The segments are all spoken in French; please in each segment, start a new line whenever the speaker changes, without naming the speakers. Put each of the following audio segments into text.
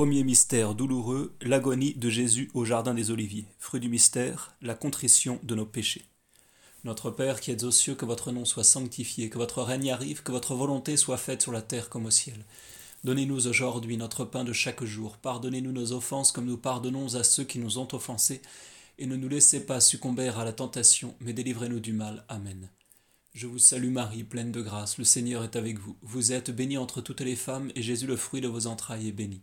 Premier mystère douloureux, l'agonie de Jésus au Jardin des Oliviers. Fruit du mystère, la contrition de nos péchés. Notre Père qui êtes aux cieux, que votre nom soit sanctifié, que votre règne arrive, que votre volonté soit faite sur la terre comme au ciel. Donnez-nous aujourd'hui notre pain de chaque jour. Pardonnez-nous nos offenses comme nous pardonnons à ceux qui nous ont offensés. Et ne nous laissez pas succomber à la tentation, mais délivrez-nous du mal. Amen. Je vous salue Marie, pleine de grâce, le Seigneur est avec vous. Vous êtes bénie entre toutes les femmes, et Jésus, le fruit de vos entrailles, est béni.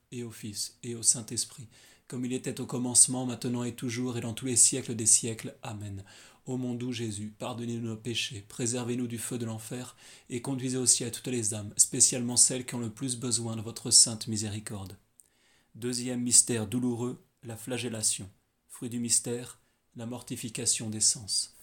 et au Fils, et au Saint-Esprit, comme il était au commencement, maintenant et toujours, et dans tous les siècles des siècles. Amen. Ô mon doux Jésus, pardonnez-nous nos péchés, préservez-nous du feu de l'enfer, et conduisez aussi à toutes les âmes, spécialement celles qui ont le plus besoin de votre sainte miséricorde. Deuxième mystère douloureux, la flagellation. Fruit du mystère, la mortification des sens.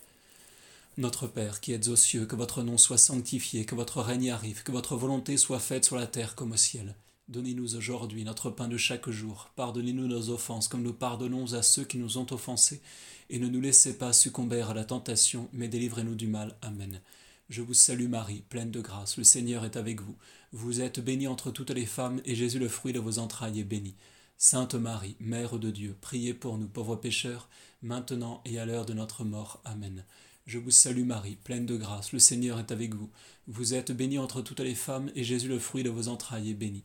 Notre Père qui êtes aux cieux, que votre nom soit sanctifié, que votre règne arrive, que votre volonté soit faite sur la terre comme au ciel. Donnez-nous aujourd'hui notre pain de chaque jour. Pardonnez-nous nos offenses comme nous pardonnons à ceux qui nous ont offensés. Et ne nous laissez pas succomber à la tentation, mais délivrez-nous du mal. Amen. Je vous salue Marie, pleine de grâce. Le Seigneur est avec vous. Vous êtes bénie entre toutes les femmes, et Jésus, le fruit de vos entrailles, est béni. Sainte Marie, Mère de Dieu, priez pour nous pauvres pécheurs, maintenant et à l'heure de notre mort. Amen. Je vous salue Marie, pleine de grâce, le Seigneur est avec vous. Vous êtes bénie entre toutes les femmes, et Jésus le fruit de vos entrailles est béni.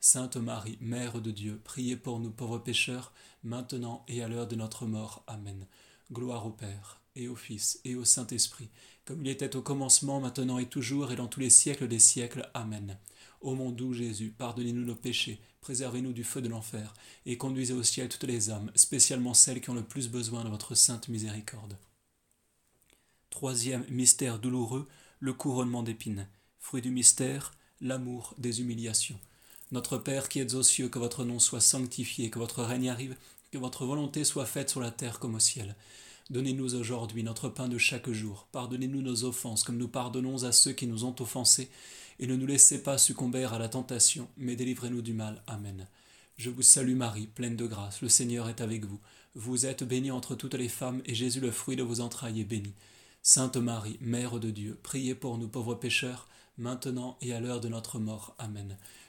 Sainte Marie, Mère de Dieu, priez pour nous pauvres pécheurs, maintenant et à l'heure de notre mort. Amen. Gloire au Père, et au Fils, et au Saint-Esprit comme il était au commencement, maintenant et toujours, et dans tous les siècles des siècles. Amen. Ô mon doux Jésus, pardonnez-nous nos péchés, préservez-nous du feu de l'enfer, et conduisez au ciel toutes les âmes, spécialement celles qui ont le plus besoin de votre sainte miséricorde. Troisième mystère douloureux, le couronnement d'épines. Fruit du mystère, l'amour des humiliations. Notre Père qui êtes aux cieux, que votre nom soit sanctifié, que votre règne arrive, que votre volonté soit faite sur la terre comme au ciel. Donnez-nous aujourd'hui notre pain de chaque jour. Pardonnez-nous nos offenses comme nous pardonnons à ceux qui nous ont offensés. Et ne nous laissez pas succomber à la tentation, mais délivrez-nous du mal. Amen. Je vous salue Marie, pleine de grâce, le Seigneur est avec vous. Vous êtes bénie entre toutes les femmes, et Jésus, le fruit de vos entrailles, est béni. Sainte Marie, Mère de Dieu, priez pour nous pauvres pécheurs, maintenant et à l'heure de notre mort. Amen.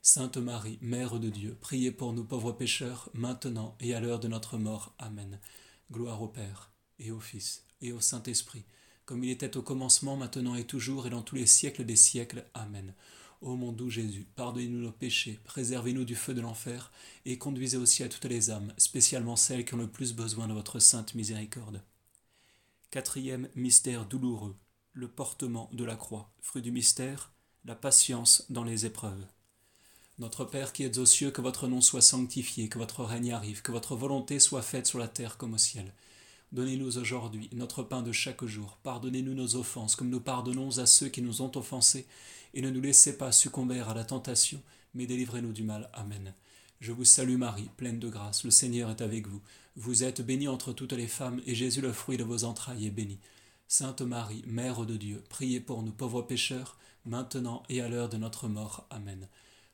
Sainte Marie, Mère de Dieu, priez pour nous pauvres pécheurs, maintenant et à l'heure de notre mort. Amen. Gloire au Père, et au Fils, et au Saint-Esprit, comme il était au commencement, maintenant et toujours, et dans tous les siècles des siècles. Amen. Ô mon doux Jésus, pardonnez-nous nos péchés, préservez-nous du feu de l'enfer, et conduisez au ciel toutes les âmes, spécialement celles qui ont le plus besoin de votre sainte miséricorde. Quatrième mystère douloureux, le portement de la croix. Fruit du mystère, la patience dans les épreuves. Notre Père qui êtes aux cieux, que votre nom soit sanctifié, que votre règne arrive, que votre volonté soit faite sur la terre comme au ciel. Donnez-nous aujourd'hui notre pain de chaque jour. Pardonnez-nous nos offenses, comme nous pardonnons à ceux qui nous ont offensés, et ne nous laissez pas succomber à la tentation, mais délivrez-nous du mal. Amen. Je vous salue Marie, pleine de grâce, le Seigneur est avec vous. Vous êtes bénie entre toutes les femmes, et Jésus, le fruit de vos entrailles, est béni. Sainte Marie, Mère de Dieu, priez pour nous pauvres pécheurs, maintenant et à l'heure de notre mort. Amen.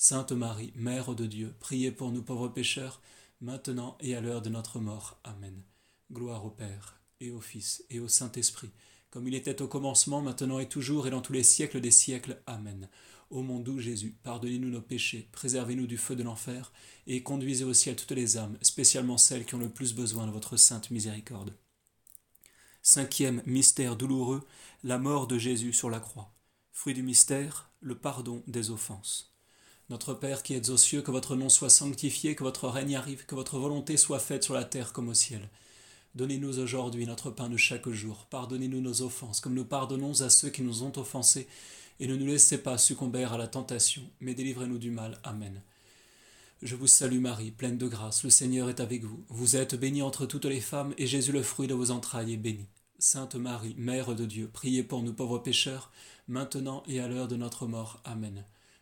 Sainte Marie, Mère de Dieu, priez pour nous pauvres pécheurs, maintenant et à l'heure de notre mort. Amen. Gloire au Père, et au Fils, et au Saint-Esprit, comme il était au commencement, maintenant et toujours, et dans tous les siècles des siècles. Amen. Ô mon doux Jésus, pardonnez-nous nos péchés, préservez-nous du feu de l'enfer, et conduisez au ciel toutes les âmes, spécialement celles qui ont le plus besoin de votre sainte miséricorde. Cinquième mystère douloureux, la mort de Jésus sur la croix. Fruit du mystère, le pardon des offenses. Notre Père qui êtes aux cieux, que votre nom soit sanctifié, que votre règne arrive, que votre volonté soit faite sur la terre comme au ciel. Donnez-nous aujourd'hui notre pain de chaque jour. Pardonnez-nous nos offenses, comme nous pardonnons à ceux qui nous ont offensés, et ne nous laissez pas succomber à la tentation, mais délivrez-nous du mal. Amen. Je vous salue Marie, pleine de grâce, le Seigneur est avec vous. Vous êtes bénie entre toutes les femmes, et Jésus le fruit de vos entrailles est béni. Sainte Marie, Mère de Dieu, priez pour nous pauvres pécheurs, maintenant et à l'heure de notre mort. Amen.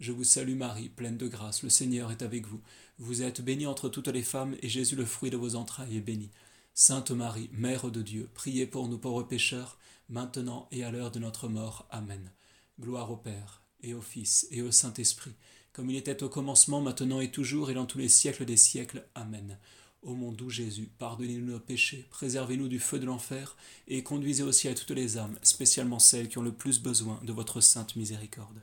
Je vous salue Marie, pleine de grâce, le Seigneur est avec vous. Vous êtes bénie entre toutes les femmes, et Jésus le fruit de vos entrailles est béni. Sainte Marie, Mère de Dieu, priez pour nous pauvres pécheurs, maintenant et à l'heure de notre mort. Amen. Gloire au Père, et au Fils, et au Saint-Esprit, comme il était au commencement, maintenant et toujours, et dans tous les siècles des siècles. Amen. Ô mon doux Jésus, pardonnez-nous nos péchés, préservez-nous du feu de l'enfer, et conduisez aussi à toutes les âmes, spécialement celles qui ont le plus besoin de votre sainte miséricorde.